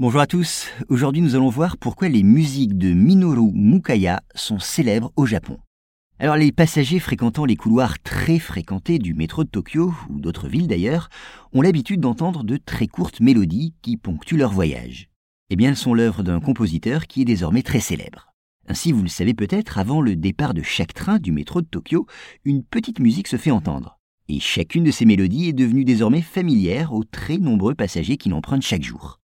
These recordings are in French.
Bonjour à tous, aujourd'hui nous allons voir pourquoi les musiques de Minoru Mukaya sont célèbres au Japon. Alors les passagers fréquentant les couloirs très fréquentés du métro de Tokyo, ou d'autres villes d'ailleurs, ont l'habitude d'entendre de très courtes mélodies qui ponctuent leur voyage. Eh bien elles sont l'œuvre d'un compositeur qui est désormais très célèbre. Ainsi, vous le savez peut-être, avant le départ de chaque train du métro de Tokyo, une petite musique se fait entendre. Et chacune de ces mélodies est devenue désormais familière aux très nombreux passagers qui l'empruntent chaque jour.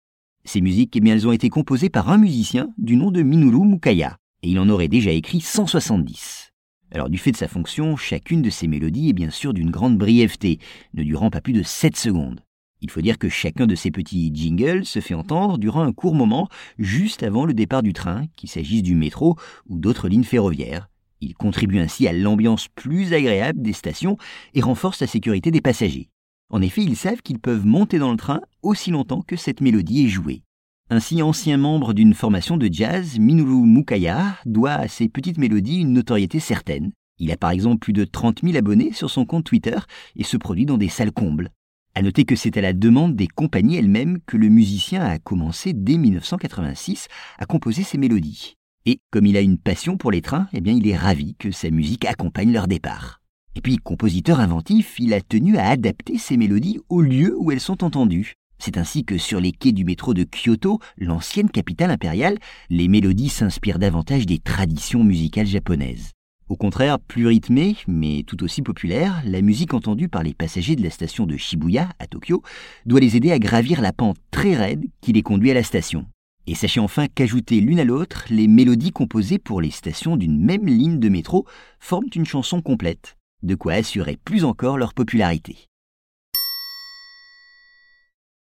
Ces musiques, eh bien, elles ont été composées par un musicien du nom de Minoru Mukaya, et il en aurait déjà écrit 170. Alors du fait de sa fonction, chacune de ces mélodies est bien sûr d'une grande brièveté, ne durant pas plus de 7 secondes. Il faut dire que chacun de ces petits jingles se fait entendre durant un court moment, juste avant le départ du train, qu'il s'agisse du métro ou d'autres lignes ferroviaires. Il contribue ainsi à l'ambiance plus agréable des stations et renforce la sécurité des passagers. En effet, ils savent qu'ils peuvent monter dans le train aussi longtemps que cette mélodie est jouée. Ainsi, ancien membre d'une formation de jazz, Minoru Mukaya doit à ces petites mélodies une notoriété certaine. Il a par exemple plus de 30 000 abonnés sur son compte Twitter et se produit dans des salles combles. À noter que c'est à la demande des compagnies elles-mêmes que le musicien a commencé dès 1986 à composer ses mélodies. Et comme il a une passion pour les trains, eh bien il est ravi que sa musique accompagne leur départ. Et puis, compositeur inventif, il a tenu à adapter ses mélodies au lieu où elles sont entendues. C'est ainsi que sur les quais du métro de Kyoto, l'ancienne capitale impériale, les mélodies s'inspirent davantage des traditions musicales japonaises. Au contraire, plus rythmée, mais tout aussi populaire, la musique entendue par les passagers de la station de Shibuya, à Tokyo, doit les aider à gravir la pente très raide qui les conduit à la station. Et sachez enfin qu'ajouter l'une à l'autre, les mélodies composées pour les stations d'une même ligne de métro forment une chanson complète de quoi assurer plus encore leur popularité.